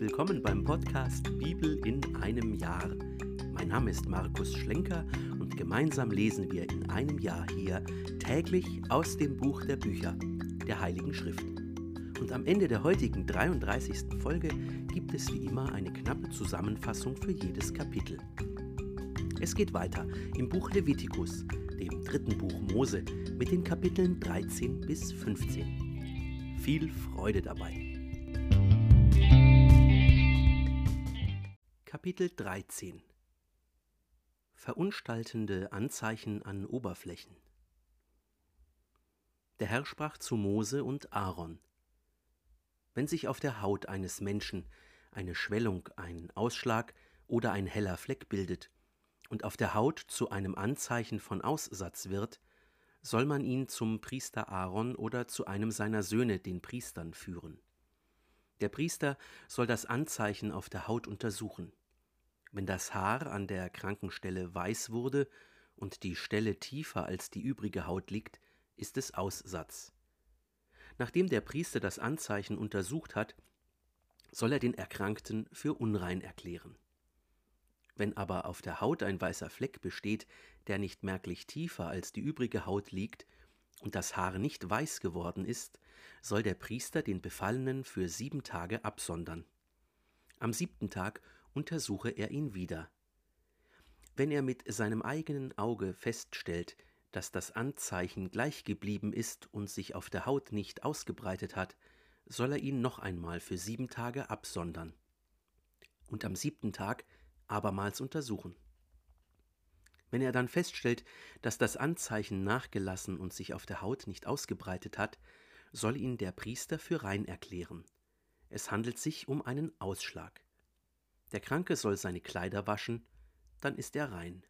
willkommen beim Podcast Bibel in einem Jahr. Mein Name ist Markus Schlenker und gemeinsam lesen wir in einem Jahr hier täglich aus dem Buch der Bücher, der Heiligen Schrift. Und am Ende der heutigen 33. Folge gibt es wie immer eine knappe Zusammenfassung für jedes Kapitel. Es geht weiter im Buch Levitikus, dem dritten Buch Mose, mit den Kapiteln 13 bis 15. Viel Freude dabei! Kapitel 13 Verunstaltende Anzeichen an Oberflächen Der Herr sprach zu Mose und Aaron Wenn sich auf der Haut eines Menschen eine Schwellung, ein Ausschlag oder ein heller Fleck bildet und auf der Haut zu einem Anzeichen von Aussatz wird, soll man ihn zum Priester Aaron oder zu einem seiner Söhne, den Priestern, führen. Der Priester soll das Anzeichen auf der Haut untersuchen. Wenn das Haar an der kranken Stelle weiß wurde und die Stelle tiefer als die übrige Haut liegt, ist es Aussatz. Nachdem der Priester das Anzeichen untersucht hat, soll er den Erkrankten für unrein erklären. Wenn aber auf der Haut ein weißer Fleck besteht, der nicht merklich tiefer als die übrige Haut liegt und das Haar nicht weiß geworden ist, soll der Priester den Befallenen für sieben Tage absondern. Am siebten Tag untersuche er ihn wieder. Wenn er mit seinem eigenen Auge feststellt, dass das Anzeichen gleich geblieben ist und sich auf der Haut nicht ausgebreitet hat, soll er ihn noch einmal für sieben Tage absondern und am siebten Tag abermals untersuchen. Wenn er dann feststellt, dass das Anzeichen nachgelassen und sich auf der Haut nicht ausgebreitet hat, soll ihn der Priester für rein erklären. Es handelt sich um einen Ausschlag. Der Kranke soll seine Kleider waschen, dann ist er rein.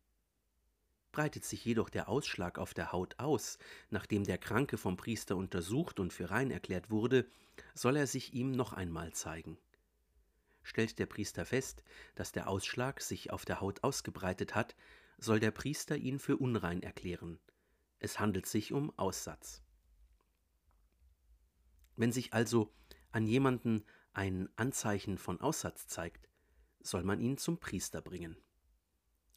Breitet sich jedoch der Ausschlag auf der Haut aus, nachdem der Kranke vom Priester untersucht und für rein erklärt wurde, soll er sich ihm noch einmal zeigen. Stellt der Priester fest, dass der Ausschlag sich auf der Haut ausgebreitet hat, soll der Priester ihn für unrein erklären. Es handelt sich um Aussatz. Wenn sich also an jemanden ein Anzeichen von Aussatz zeigt, soll man ihn zum Priester bringen.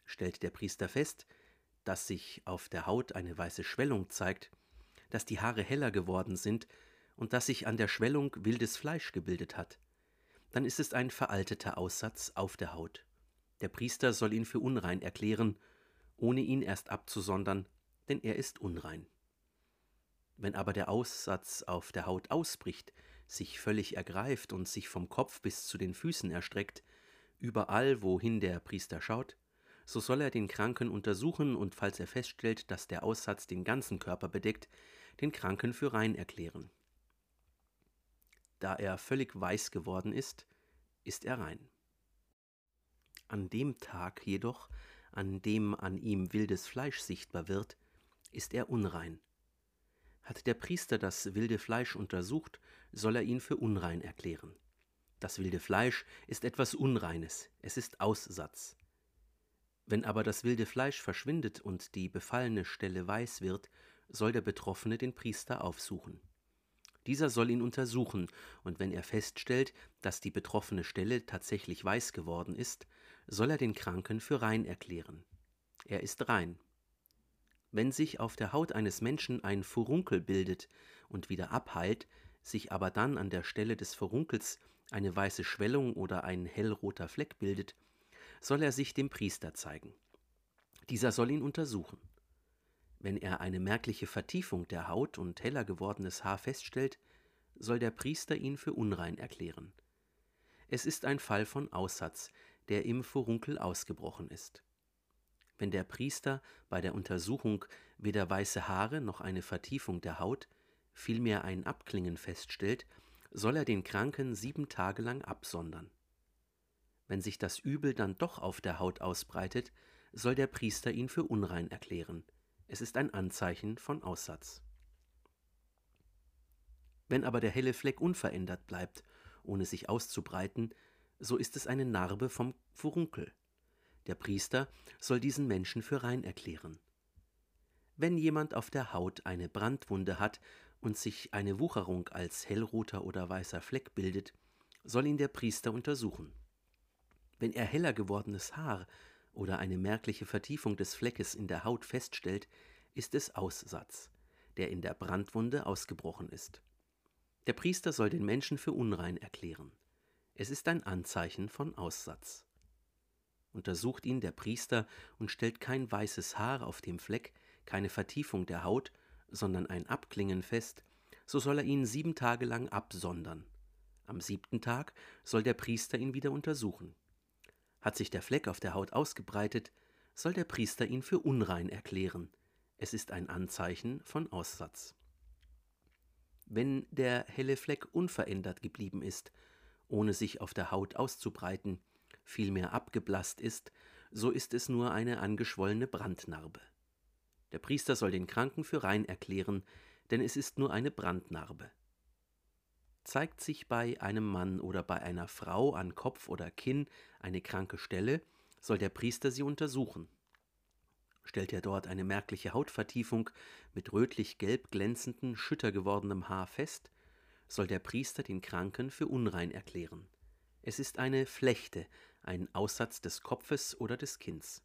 Stellt der Priester fest, dass sich auf der Haut eine weiße Schwellung zeigt, dass die Haare heller geworden sind und dass sich an der Schwellung wildes Fleisch gebildet hat, dann ist es ein veralteter Aussatz auf der Haut. Der Priester soll ihn für unrein erklären, ohne ihn erst abzusondern, denn er ist unrein. Wenn aber der Aussatz auf der Haut ausbricht, sich völlig ergreift und sich vom Kopf bis zu den Füßen erstreckt, Überall, wohin der Priester schaut, so soll er den Kranken untersuchen und falls er feststellt, dass der Aussatz den ganzen Körper bedeckt, den Kranken für rein erklären. Da er völlig weiß geworden ist, ist er rein. An dem Tag jedoch, an dem an ihm wildes Fleisch sichtbar wird, ist er unrein. Hat der Priester das wilde Fleisch untersucht, soll er ihn für unrein erklären. Das wilde Fleisch ist etwas Unreines, es ist Aussatz. Wenn aber das wilde Fleisch verschwindet und die befallene Stelle weiß wird, soll der Betroffene den Priester aufsuchen. Dieser soll ihn untersuchen, und wenn er feststellt, dass die betroffene Stelle tatsächlich weiß geworden ist, soll er den Kranken für rein erklären. Er ist rein. Wenn sich auf der Haut eines Menschen ein Furunkel bildet und wieder abheilt, sich aber dann an der Stelle des Furunkels eine weiße Schwellung oder ein hellroter Fleck bildet, soll er sich dem Priester zeigen. Dieser soll ihn untersuchen. Wenn er eine merkliche Vertiefung der Haut und heller gewordenes Haar feststellt, soll der Priester ihn für unrein erklären. Es ist ein Fall von Aussatz, der im Furunkel ausgebrochen ist. Wenn der Priester bei der Untersuchung weder weiße Haare noch eine Vertiefung der Haut, vielmehr ein Abklingen feststellt, soll er den Kranken sieben Tage lang absondern. Wenn sich das Übel dann doch auf der Haut ausbreitet, soll der Priester ihn für unrein erklären. Es ist ein Anzeichen von Aussatz. Wenn aber der helle Fleck unverändert bleibt, ohne sich auszubreiten, so ist es eine Narbe vom Furunkel. Der Priester soll diesen Menschen für rein erklären. Wenn jemand auf der Haut eine Brandwunde hat und sich eine Wucherung als hellroter oder weißer Fleck bildet, soll ihn der Priester untersuchen. Wenn er heller gewordenes Haar oder eine merkliche Vertiefung des Fleckes in der Haut feststellt, ist es Aussatz, der in der Brandwunde ausgebrochen ist. Der Priester soll den Menschen für unrein erklären. Es ist ein Anzeichen von Aussatz. Untersucht ihn der Priester und stellt kein weißes Haar auf dem Fleck, keine Vertiefung der Haut, sondern ein Abklingen fest, so soll er ihn sieben Tage lang absondern. Am siebten Tag soll der Priester ihn wieder untersuchen. Hat sich der Fleck auf der Haut ausgebreitet, soll der Priester ihn für unrein erklären. Es ist ein Anzeichen von Aussatz. Wenn der helle Fleck unverändert geblieben ist, ohne sich auf der Haut auszubreiten, vielmehr abgeblasst ist, so ist es nur eine angeschwollene Brandnarbe. Der Priester soll den Kranken für rein erklären, denn es ist nur eine Brandnarbe. Zeigt sich bei einem Mann oder bei einer Frau an Kopf oder Kinn eine kranke Stelle, soll der Priester sie untersuchen. Stellt er dort eine merkliche Hautvertiefung mit rötlich-gelb glänzendem, schütter gewordenem Haar fest, soll der Priester den Kranken für unrein erklären. Es ist eine Flechte, ein Aussatz des Kopfes oder des Kinns.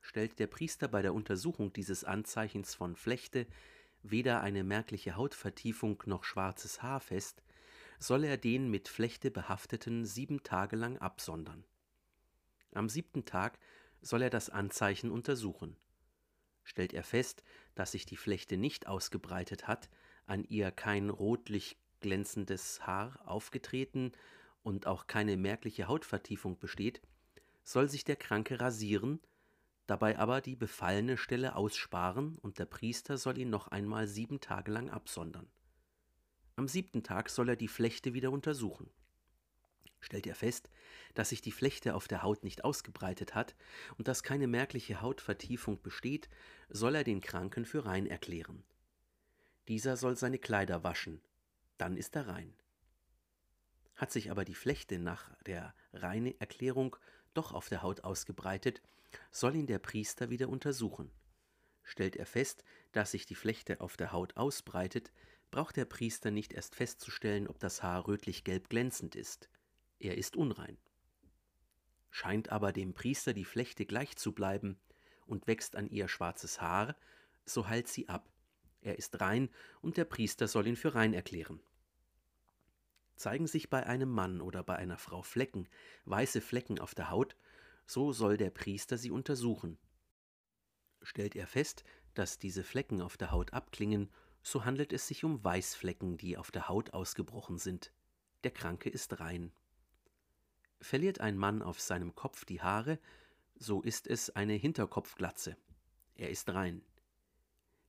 Stellt der Priester bei der Untersuchung dieses Anzeichens von Flechte weder eine merkliche Hautvertiefung noch schwarzes Haar fest, soll er den mit Flechte behafteten sieben Tage lang absondern. Am siebten Tag soll er das Anzeichen untersuchen. Stellt er fest, dass sich die Flechte nicht ausgebreitet hat, an ihr kein rotlich glänzendes Haar aufgetreten und auch keine merkliche Hautvertiefung besteht, soll sich der Kranke rasieren dabei aber die befallene Stelle aussparen und der Priester soll ihn noch einmal sieben Tage lang absondern. Am siebten Tag soll er die Flechte wieder untersuchen. Stellt er fest, dass sich die Flechte auf der Haut nicht ausgebreitet hat und dass keine merkliche Hautvertiefung besteht, soll er den Kranken für rein erklären. Dieser soll seine Kleider waschen, dann ist er rein. Hat sich aber die Flechte nach der reine Erklärung doch auf der Haut ausgebreitet, soll ihn der Priester wieder untersuchen. Stellt er fest, dass sich die Flechte auf der Haut ausbreitet, braucht der Priester nicht erst festzustellen, ob das Haar rötlich-gelb glänzend ist. Er ist unrein. Scheint aber dem Priester die Flechte gleich zu bleiben und wächst an ihr schwarzes Haar, so heilt sie ab. Er ist rein und der Priester soll ihn für rein erklären. Zeigen sich bei einem Mann oder bei einer Frau Flecken, weiße Flecken auf der Haut, so soll der Priester sie untersuchen. Stellt er fest, dass diese Flecken auf der Haut abklingen, so handelt es sich um Weißflecken, die auf der Haut ausgebrochen sind. Der Kranke ist rein. Verliert ein Mann auf seinem Kopf die Haare, so ist es eine Hinterkopfglatze. Er ist rein.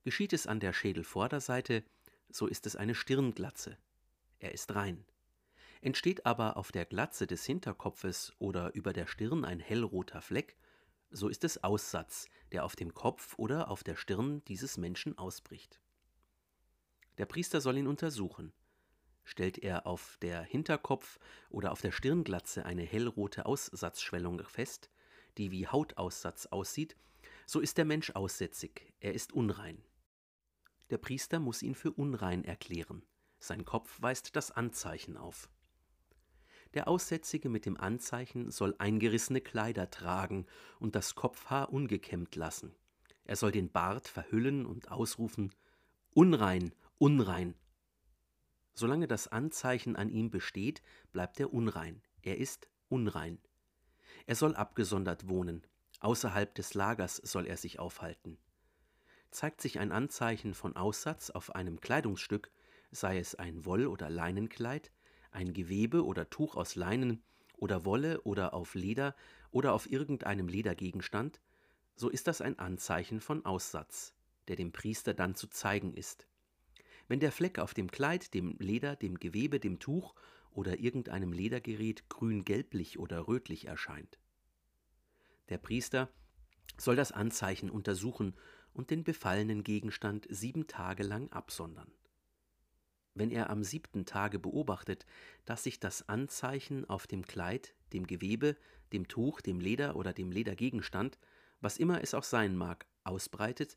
Geschieht es an der Schädelvorderseite, so ist es eine Stirnglatze. Er ist rein. Entsteht aber auf der Glatze des Hinterkopfes oder über der Stirn ein hellroter Fleck, so ist es Aussatz, der auf dem Kopf oder auf der Stirn dieses Menschen ausbricht. Der Priester soll ihn untersuchen. Stellt er auf der Hinterkopf oder auf der Stirnglatze eine hellrote Aussatzschwellung fest, die wie Hautaussatz aussieht, so ist der Mensch aussätzig, er ist unrein. Der Priester muss ihn für unrein erklären. Sein Kopf weist das Anzeichen auf. Der Aussätzige mit dem Anzeichen soll eingerissene Kleider tragen und das Kopfhaar ungekämmt lassen. Er soll den Bart verhüllen und ausrufen Unrein, unrein. Solange das Anzeichen an ihm besteht, bleibt er unrein. Er ist unrein. Er soll abgesondert wohnen. Außerhalb des Lagers soll er sich aufhalten. Zeigt sich ein Anzeichen von Aussatz auf einem Kleidungsstück, sei es ein Woll- oder Leinenkleid, ein Gewebe oder Tuch aus Leinen oder Wolle oder auf Leder oder auf irgendeinem Ledergegenstand, so ist das ein Anzeichen von Aussatz, der dem Priester dann zu zeigen ist. Wenn der Fleck auf dem Kleid, dem Leder, dem Gewebe, dem Tuch oder irgendeinem Ledergerät grün-gelblich oder rötlich erscheint. Der Priester soll das Anzeichen untersuchen und den befallenen Gegenstand sieben Tage lang absondern. Wenn er am siebten Tage beobachtet, dass sich das Anzeichen auf dem Kleid, dem Gewebe, dem Tuch, dem Leder oder dem Ledergegenstand, was immer es auch sein mag, ausbreitet,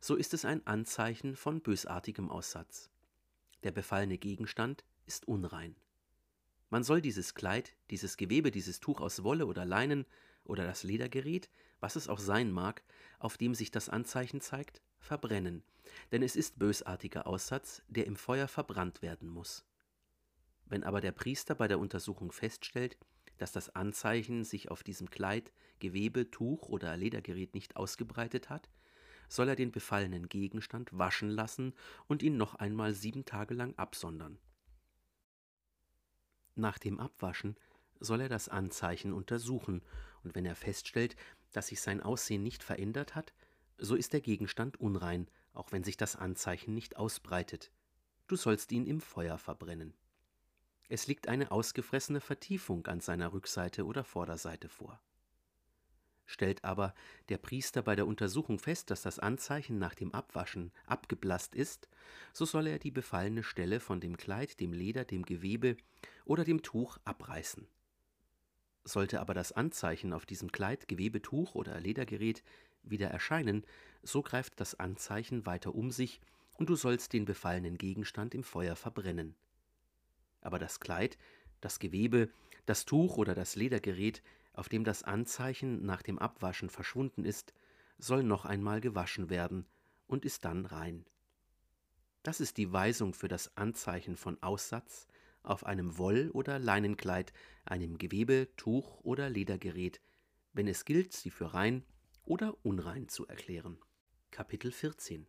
so ist es ein Anzeichen von bösartigem Aussatz. Der befallene Gegenstand ist unrein. Man soll dieses Kleid, dieses Gewebe, dieses Tuch aus Wolle oder Leinen oder das Ledergerät, was es auch sein mag, auf dem sich das Anzeichen zeigt, verbrennen, denn es ist bösartiger Aussatz, der im Feuer verbrannt werden muss. Wenn aber der Priester bei der Untersuchung feststellt, dass das Anzeichen sich auf diesem Kleid, Gewebe, Tuch oder Ledergerät nicht ausgebreitet hat, soll er den befallenen Gegenstand waschen lassen und ihn noch einmal sieben Tage lang absondern. Nach dem Abwaschen soll er das Anzeichen untersuchen, und wenn er feststellt, dass sich sein Aussehen nicht verändert hat, so ist der Gegenstand unrein, auch wenn sich das Anzeichen nicht ausbreitet. Du sollst ihn im Feuer verbrennen. Es liegt eine ausgefressene Vertiefung an seiner Rückseite oder Vorderseite vor. Stellt aber der Priester bei der Untersuchung fest, dass das Anzeichen nach dem Abwaschen abgeblasst ist, so soll er die befallene Stelle von dem Kleid, dem Leder, dem Gewebe oder dem Tuch abreißen. Sollte aber das Anzeichen auf diesem Kleid, Gewebe, Tuch oder Ledergerät wieder erscheinen, so greift das Anzeichen weiter um sich und du sollst den befallenen Gegenstand im Feuer verbrennen. Aber das Kleid, das Gewebe, das Tuch oder das Ledergerät, auf dem das Anzeichen nach dem Abwaschen verschwunden ist, soll noch einmal gewaschen werden und ist dann rein. Das ist die Weisung für das Anzeichen von Aussatz auf einem Woll- oder Leinenkleid, einem Gewebe, Tuch oder Ledergerät, wenn es gilt, sie für rein oder unrein zu erklären. Kapitel 14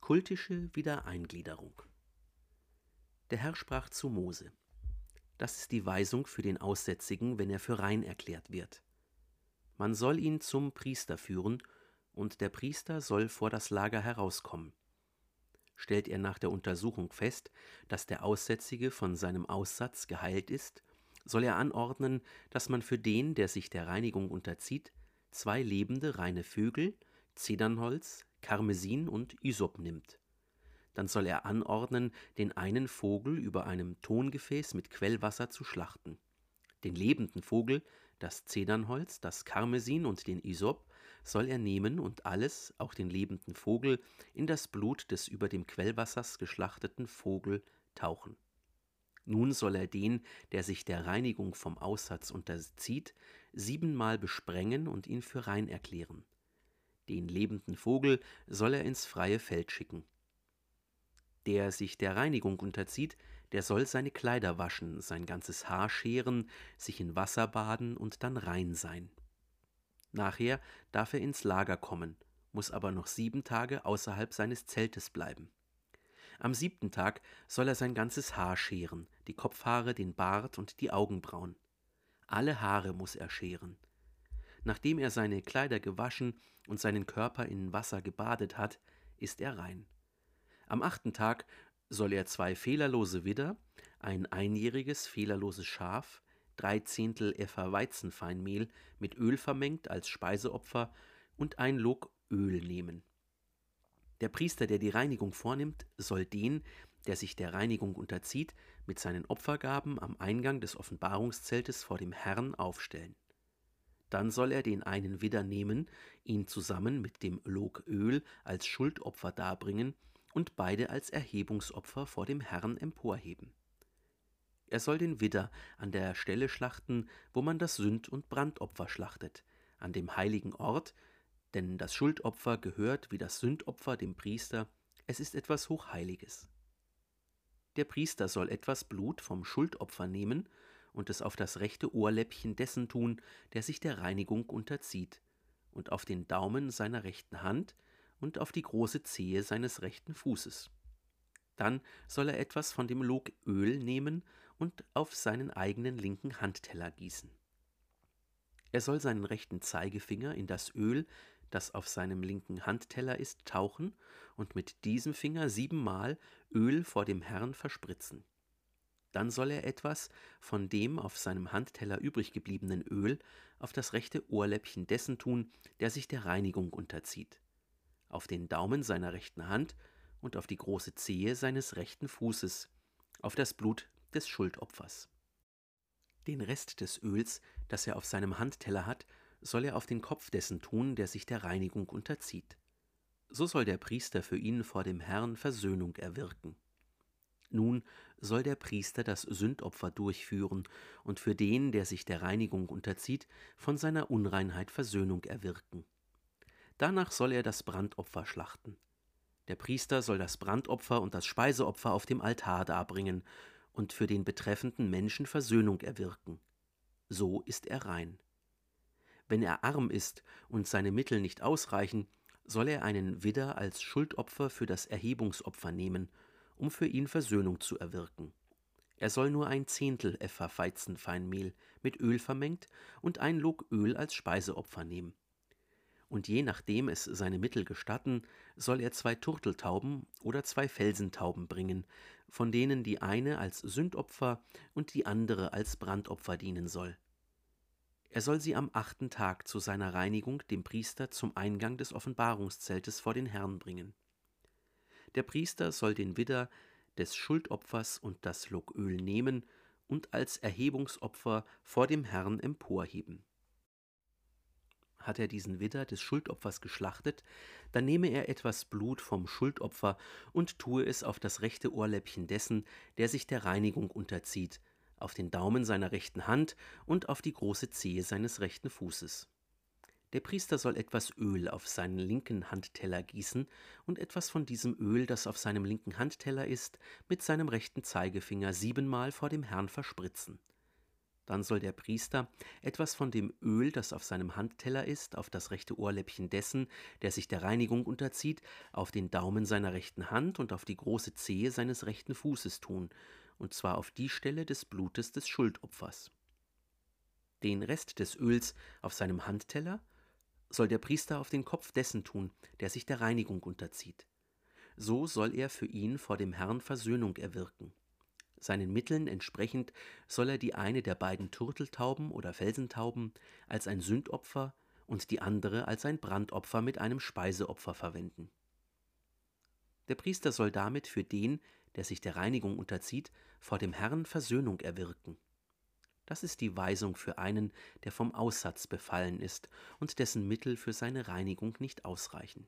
Kultische Wiedereingliederung Der Herr sprach zu Mose Das ist die Weisung für den Aussätzigen, wenn er für rein erklärt wird. Man soll ihn zum Priester führen, und der Priester soll vor das Lager herauskommen. Stellt er nach der Untersuchung fest, dass der Aussätzige von seinem Aussatz geheilt ist, soll er anordnen, dass man für den, der sich der Reinigung unterzieht, zwei lebende reine Vögel, Zedernholz, Karmesin und Isop nimmt. Dann soll er anordnen, den einen Vogel über einem Tongefäß mit Quellwasser zu schlachten. Den lebenden Vogel, das Zedernholz, das Karmesin und den Isop soll er nehmen und alles, auch den lebenden Vogel, in das Blut des über dem Quellwassers geschlachteten Vogel tauchen. Nun soll er den, der sich der Reinigung vom Aussatz unterzieht, siebenmal besprengen und ihn für rein erklären. Den lebenden Vogel soll er ins freie Feld schicken. Der sich der Reinigung unterzieht, der soll seine Kleider waschen, sein ganzes Haar scheren, sich in Wasser baden und dann rein sein. Nachher darf er ins Lager kommen, muss aber noch sieben Tage außerhalb seines Zeltes bleiben. Am siebten Tag soll er sein ganzes Haar scheren, die Kopfhaare, den Bart und die Augenbrauen. Alle Haare muss er scheren. Nachdem er seine Kleider gewaschen und seinen Körper in Wasser gebadet hat, ist er rein. Am achten Tag soll er zwei fehlerlose Widder, ein einjähriges fehlerloses Schaf, drei Zehntel Effa Weizenfeinmehl mit Öl vermengt als Speiseopfer und ein Log Öl nehmen. Der Priester, der die Reinigung vornimmt, soll den, der sich der Reinigung unterzieht, mit seinen Opfergaben am Eingang des Offenbarungszeltes vor dem Herrn aufstellen. Dann soll er den einen Widder nehmen, ihn zusammen mit dem Log Öl als Schuldopfer darbringen und beide als Erhebungsopfer vor dem Herrn emporheben. Er soll den Widder an der Stelle schlachten, wo man das Sünd- und Brandopfer schlachtet, an dem heiligen Ort, denn das Schuldopfer gehört wie das Sündopfer dem Priester, es ist etwas Hochheiliges. Der Priester soll etwas Blut vom Schuldopfer nehmen und es auf das rechte Ohrläppchen dessen tun, der sich der Reinigung unterzieht, und auf den Daumen seiner rechten Hand und auf die große Zehe seines rechten Fußes. Dann soll er etwas von dem Log Öl nehmen und auf seinen eigenen linken Handteller gießen. Er soll seinen rechten Zeigefinger in das Öl, das auf seinem linken Handteller ist, tauchen und mit diesem Finger siebenmal Öl vor dem Herrn verspritzen. Dann soll er etwas von dem auf seinem Handteller übrig gebliebenen Öl auf das rechte Ohrläppchen dessen tun, der sich der Reinigung unterzieht, auf den Daumen seiner rechten Hand und auf die große Zehe seines rechten Fußes, auf das Blut des Schuldopfers. Den Rest des Öls, das er auf seinem Handteller hat, soll er auf den Kopf dessen tun, der sich der Reinigung unterzieht. So soll der Priester für ihn vor dem Herrn Versöhnung erwirken. Nun soll der Priester das Sündopfer durchführen und für den, der sich der Reinigung unterzieht, von seiner Unreinheit Versöhnung erwirken. Danach soll er das Brandopfer schlachten. Der Priester soll das Brandopfer und das Speiseopfer auf dem Altar darbringen und für den betreffenden Menschen Versöhnung erwirken. So ist er rein. Wenn er arm ist und seine Mittel nicht ausreichen, soll er einen Widder als Schuldopfer für das Erhebungsopfer nehmen, um für ihn Versöhnung zu erwirken. Er soll nur ein Zehntel Epha Weizenfeinmehl mit Öl vermengt und ein Log Öl als Speiseopfer nehmen. Und je nachdem es seine Mittel gestatten, soll er zwei Turteltauben oder zwei Felsentauben bringen, von denen die eine als Sündopfer und die andere als Brandopfer dienen soll. Er soll sie am achten Tag zu seiner Reinigung dem Priester zum Eingang des Offenbarungszeltes vor den Herrn bringen. Der Priester soll den Widder des Schuldopfers und das Loköl nehmen und als Erhebungsopfer vor dem Herrn emporheben. Hat er diesen Widder des Schuldopfers geschlachtet, dann nehme er etwas Blut vom Schuldopfer und tue es auf das rechte Ohrläppchen dessen, der sich der Reinigung unterzieht, auf den Daumen seiner rechten Hand und auf die große Zehe seines rechten Fußes. Der Priester soll etwas Öl auf seinen linken Handteller gießen und etwas von diesem Öl, das auf seinem linken Handteller ist, mit seinem rechten Zeigefinger siebenmal vor dem Herrn verspritzen. Dann soll der Priester etwas von dem Öl, das auf seinem Handteller ist, auf das rechte Ohrläppchen dessen, der sich der Reinigung unterzieht, auf den Daumen seiner rechten Hand und auf die große Zehe seines rechten Fußes tun, und zwar auf die Stelle des Blutes des Schuldopfers. Den Rest des Öls auf seinem Handteller soll der Priester auf den Kopf dessen tun, der sich der Reinigung unterzieht. So soll er für ihn vor dem Herrn Versöhnung erwirken. Seinen Mitteln entsprechend soll er die eine der beiden Turteltauben oder Felsentauben als ein Sündopfer und die andere als ein Brandopfer mit einem Speiseopfer verwenden. Der Priester soll damit für den, der sich der Reinigung unterzieht, vor dem Herrn Versöhnung erwirken. Das ist die Weisung für einen, der vom Aussatz befallen ist und dessen Mittel für seine Reinigung nicht ausreichen.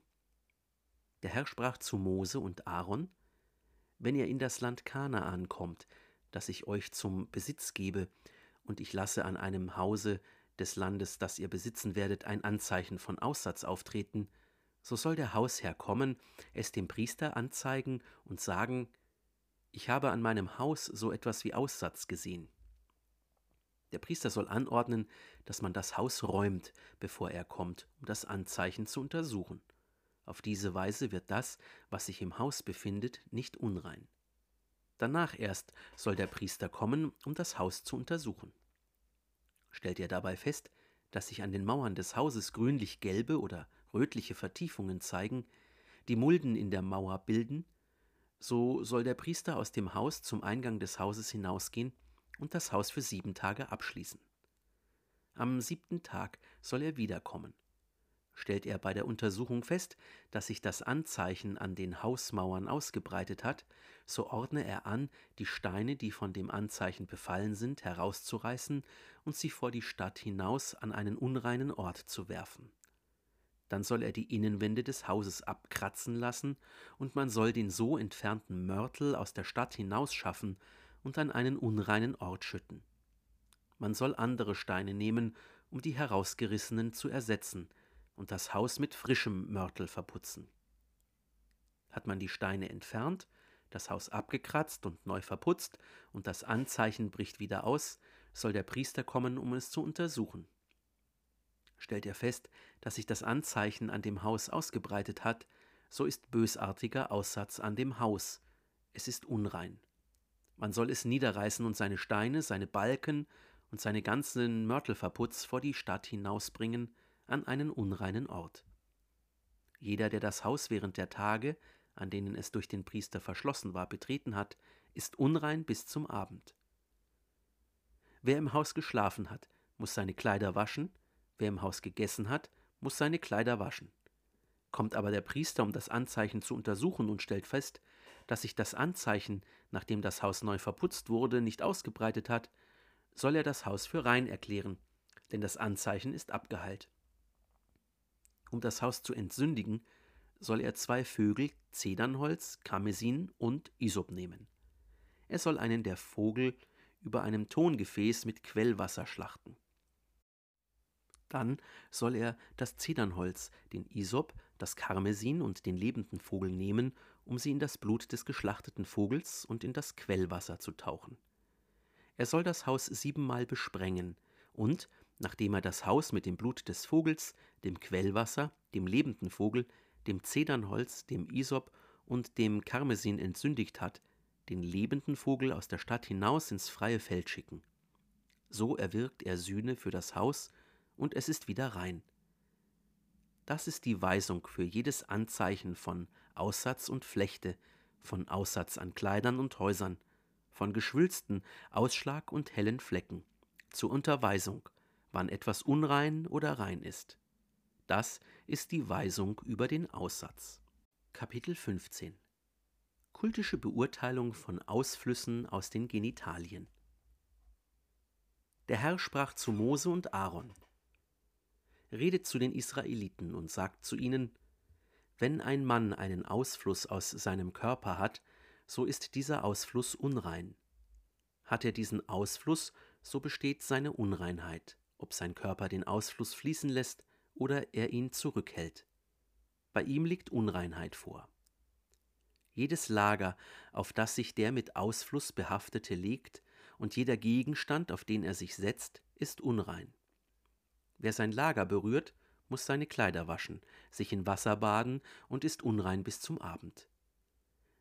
Der Herr sprach zu Mose und Aaron, wenn ihr in das Land Kanaan kommt, das ich euch zum Besitz gebe, und ich lasse an einem Hause des Landes, das ihr besitzen werdet, ein Anzeichen von Aussatz auftreten, so soll der Hausherr kommen, es dem Priester anzeigen und sagen, ich habe an meinem Haus so etwas wie Aussatz gesehen. Der Priester soll anordnen, dass man das Haus räumt, bevor er kommt, um das Anzeichen zu untersuchen. Auf diese Weise wird das, was sich im Haus befindet, nicht unrein. Danach erst soll der Priester kommen, um das Haus zu untersuchen. Stellt er dabei fest, dass sich an den Mauern des Hauses grünlich-gelbe oder rötliche Vertiefungen zeigen, die Mulden in der Mauer bilden, so soll der Priester aus dem Haus zum Eingang des Hauses hinausgehen und das Haus für sieben Tage abschließen. Am siebten Tag soll er wiederkommen. Stellt er bei der Untersuchung fest, dass sich das Anzeichen an den Hausmauern ausgebreitet hat, so ordne er an, die Steine, die von dem Anzeichen befallen sind, herauszureißen und sie vor die Stadt hinaus an einen unreinen Ort zu werfen. Dann soll er die Innenwände des Hauses abkratzen lassen, und man soll den so entfernten Mörtel aus der Stadt hinausschaffen und an einen unreinen Ort schütten. Man soll andere Steine nehmen, um die herausgerissenen zu ersetzen, und das Haus mit frischem Mörtel verputzen. Hat man die Steine entfernt, das Haus abgekratzt und neu verputzt, und das Anzeichen bricht wieder aus, soll der Priester kommen, um es zu untersuchen. Stellt er fest, dass sich das Anzeichen an dem Haus ausgebreitet hat, so ist bösartiger Aussatz an dem Haus, es ist unrein. Man soll es niederreißen und seine Steine, seine Balken und seine ganzen Mörtelverputz vor die Stadt hinausbringen an einen unreinen Ort. Jeder, der das Haus während der Tage, an denen es durch den Priester verschlossen war, betreten hat, ist unrein bis zum Abend. Wer im Haus geschlafen hat, muss seine Kleider waschen, wer im Haus gegessen hat, muss seine Kleider waschen. Kommt aber der Priester, um das Anzeichen zu untersuchen und stellt fest, dass sich das Anzeichen, nachdem das Haus neu verputzt wurde, nicht ausgebreitet hat, soll er das Haus für rein erklären, denn das Anzeichen ist abgeheilt. Um das Haus zu entsündigen, soll er zwei Vögel, Zedernholz, Karmesin und Isop nehmen. Er soll einen der Vogel über einem Tongefäß mit Quellwasser schlachten. Dann soll er das Zedernholz, den Isop, das Karmesin und den lebenden Vogel nehmen, um sie in das Blut des geschlachteten Vogels und in das Quellwasser zu tauchen. Er soll das Haus siebenmal besprengen und, nachdem er das Haus mit dem Blut des Vogels, dem Quellwasser, dem lebenden Vogel, dem Zedernholz, dem Isop und dem Karmesin entsündigt hat, den lebenden Vogel aus der Stadt hinaus ins freie Feld schicken. So erwirkt er Sühne für das Haus, und es ist wieder rein. Das ist die Weisung für jedes Anzeichen von Aussatz und Flechte, von Aussatz an Kleidern und Häusern, von Geschwülsten, Ausschlag und hellen Flecken, zur Unterweisung, wann etwas unrein oder rein ist. Das ist die Weisung über den Aussatz. Kapitel 15 Kultische Beurteilung von Ausflüssen aus den Genitalien. Der Herr sprach zu Mose und Aaron: Redet zu den Israeliten und sagt zu ihnen: Wenn ein Mann einen Ausfluss aus seinem Körper hat, so ist dieser Ausfluss unrein. Hat er diesen Ausfluss, so besteht seine Unreinheit, ob sein Körper den Ausfluss fließen lässt oder er ihn zurückhält. Bei ihm liegt Unreinheit vor. Jedes Lager, auf das sich der mit Ausfluss behaftete legt, und jeder Gegenstand, auf den er sich setzt, ist unrein. Wer sein Lager berührt, muss seine Kleider waschen, sich in Wasser baden und ist unrein bis zum Abend.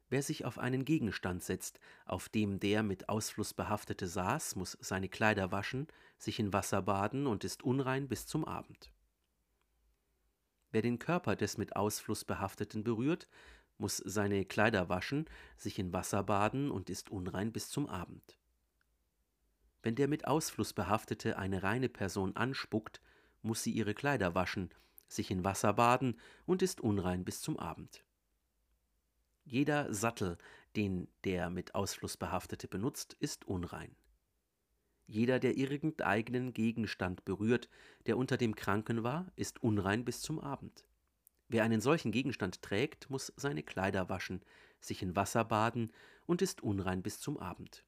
Wer sich auf einen Gegenstand setzt, auf dem der mit Ausfluss behaftete saß, muss seine Kleider waschen, sich in Wasser baden und ist unrein bis zum Abend. Wer den Körper des mit Ausfluss behafteten berührt, muss seine Kleider waschen, sich in Wasser baden und ist unrein bis zum Abend. Wenn der mit Ausfluss behaftete eine reine Person anspuckt, muss sie ihre Kleider waschen, sich in Wasser baden und ist unrein bis zum Abend. Jeder Sattel, den der mit Ausfluss behaftete benutzt, ist unrein. Jeder, der irgendeinen Gegenstand berührt, der unter dem Kranken war, ist unrein bis zum Abend. Wer einen solchen Gegenstand trägt, muss seine Kleider waschen, sich in Wasser baden und ist unrein bis zum Abend.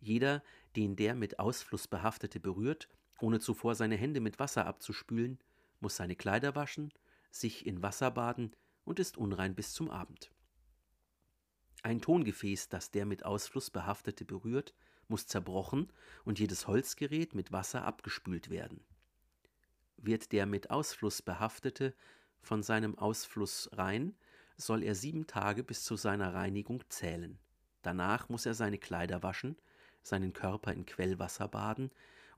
Jeder, den der mit Ausfluss behaftete berührt, ohne zuvor seine Hände mit Wasser abzuspülen, muss seine Kleider waschen, sich in Wasser baden und ist unrein bis zum Abend. Ein Tongefäß, das der mit Ausfluss behaftete berührt, muss zerbrochen und jedes Holzgerät mit Wasser abgespült werden. Wird der mit Ausfluss behaftete von seinem Ausfluss rein, soll er sieben Tage bis zu seiner Reinigung zählen. Danach muss er seine Kleider waschen, seinen Körper in Quellwasser baden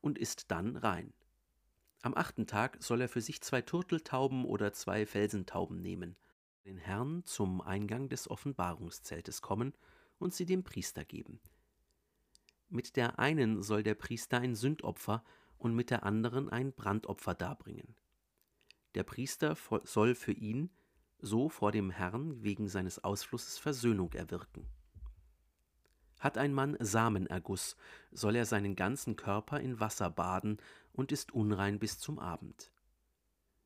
und ist dann rein. Am achten Tag soll er für sich zwei Turteltauben oder zwei Felsentauben nehmen, den Herrn zum Eingang des Offenbarungszeltes kommen und sie dem Priester geben. Mit der einen soll der Priester ein Sündopfer und mit der anderen ein Brandopfer darbringen. Der Priester soll für ihn so vor dem Herrn wegen seines Ausflusses Versöhnung erwirken. Hat ein Mann Samenerguss, soll er seinen ganzen Körper in Wasser baden und ist unrein bis zum Abend.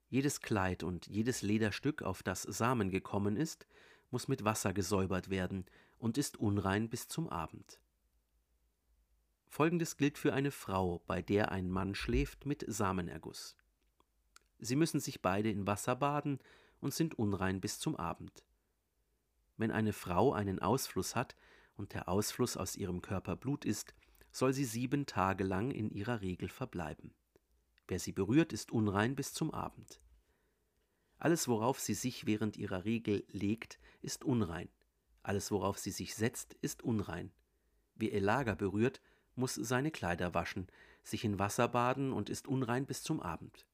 Jedes Kleid und jedes Lederstück, auf das Samen gekommen ist, muss mit Wasser gesäubert werden und ist unrein bis zum Abend. Folgendes gilt für eine Frau, bei der ein Mann schläft mit Samenerguss. Sie müssen sich beide in Wasser baden und sind unrein bis zum Abend. Wenn eine Frau einen Ausfluss hat und der Ausfluss aus ihrem Körper Blut ist, soll sie sieben Tage lang in ihrer Regel verbleiben. Wer sie berührt, ist unrein bis zum Abend. Alles, worauf sie sich während ihrer Regel legt, ist unrein. Alles, worauf sie sich setzt, ist unrein. Wer ihr Lager berührt, muss seine Kleider waschen, sich in Wasser baden und ist unrein bis zum Abend.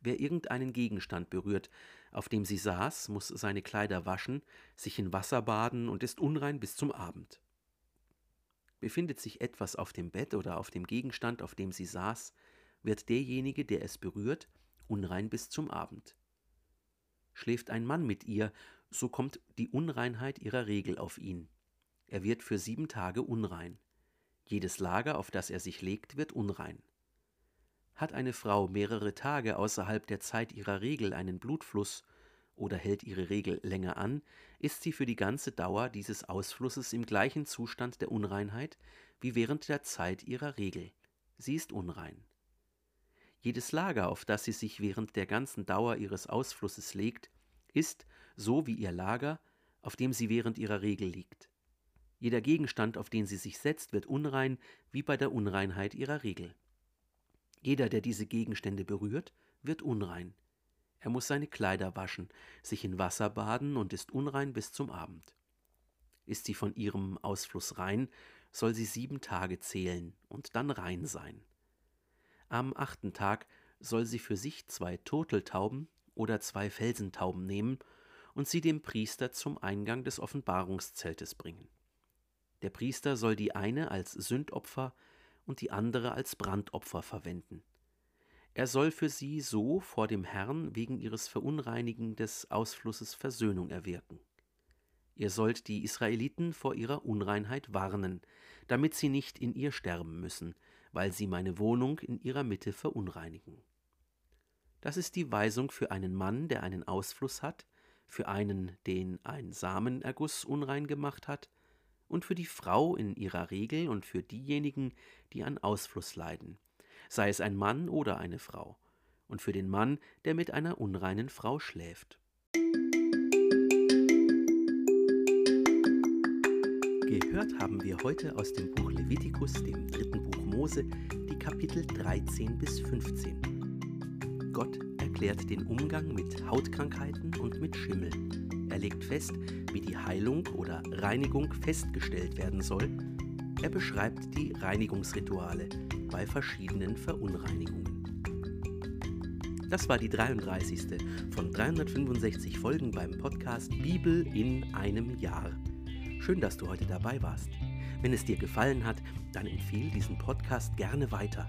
Wer irgendeinen Gegenstand berührt, auf dem sie saß, muss seine Kleider waschen, sich in Wasser baden und ist unrein bis zum Abend. Befindet sich etwas auf dem Bett oder auf dem Gegenstand, auf dem sie saß, wird derjenige, der es berührt, unrein bis zum Abend. Schläft ein Mann mit ihr, so kommt die Unreinheit ihrer Regel auf ihn. Er wird für sieben Tage unrein. Jedes Lager, auf das er sich legt, wird unrein. Hat eine Frau mehrere Tage außerhalb der Zeit ihrer Regel einen Blutfluss oder hält ihre Regel länger an, ist sie für die ganze Dauer dieses Ausflusses im gleichen Zustand der Unreinheit wie während der Zeit ihrer Regel. Sie ist unrein. Jedes Lager, auf das sie sich während der ganzen Dauer ihres Ausflusses legt, ist, so wie ihr Lager, auf dem sie während ihrer Regel liegt. Jeder Gegenstand, auf den sie sich setzt, wird unrein, wie bei der Unreinheit ihrer Regel. Jeder, der diese Gegenstände berührt, wird unrein. Er muss seine Kleider waschen, sich in Wasser baden und ist unrein bis zum Abend. Ist sie von ihrem Ausfluss rein, soll sie sieben Tage zählen und dann rein sein. Am achten Tag soll sie für sich zwei Turteltauben oder zwei Felsentauben nehmen und sie dem Priester zum Eingang des Offenbarungszeltes bringen. Der Priester soll die eine als Sündopfer und die andere als Brandopfer verwenden. Er soll für sie so vor dem Herrn wegen ihres Verunreinigen des Ausflusses Versöhnung erwirken. Ihr sollt die Israeliten vor ihrer Unreinheit warnen, damit sie nicht in ihr sterben müssen, weil sie meine Wohnung in ihrer Mitte verunreinigen. Das ist die Weisung für einen Mann, der einen Ausfluss hat, für einen, den ein Samenerguss unrein gemacht hat, und für die Frau in ihrer Regel und für diejenigen, die an Ausfluss leiden, sei es ein Mann oder eine Frau, und für den Mann, der mit einer unreinen Frau schläft. Gehört haben wir heute aus dem Buch Levitikus, dem dritten Buch Mose, die Kapitel 13 bis 15. Gott erklärt den Umgang mit Hautkrankheiten und mit Schimmel. Er legt fest, wie die Heilung oder Reinigung festgestellt werden soll. Er beschreibt die Reinigungsrituale bei verschiedenen Verunreinigungen. Das war die 33. von 365 Folgen beim Podcast Bibel in einem Jahr. Schön, dass du heute dabei warst. Wenn es dir gefallen hat, dann empfehle diesen Podcast gerne weiter.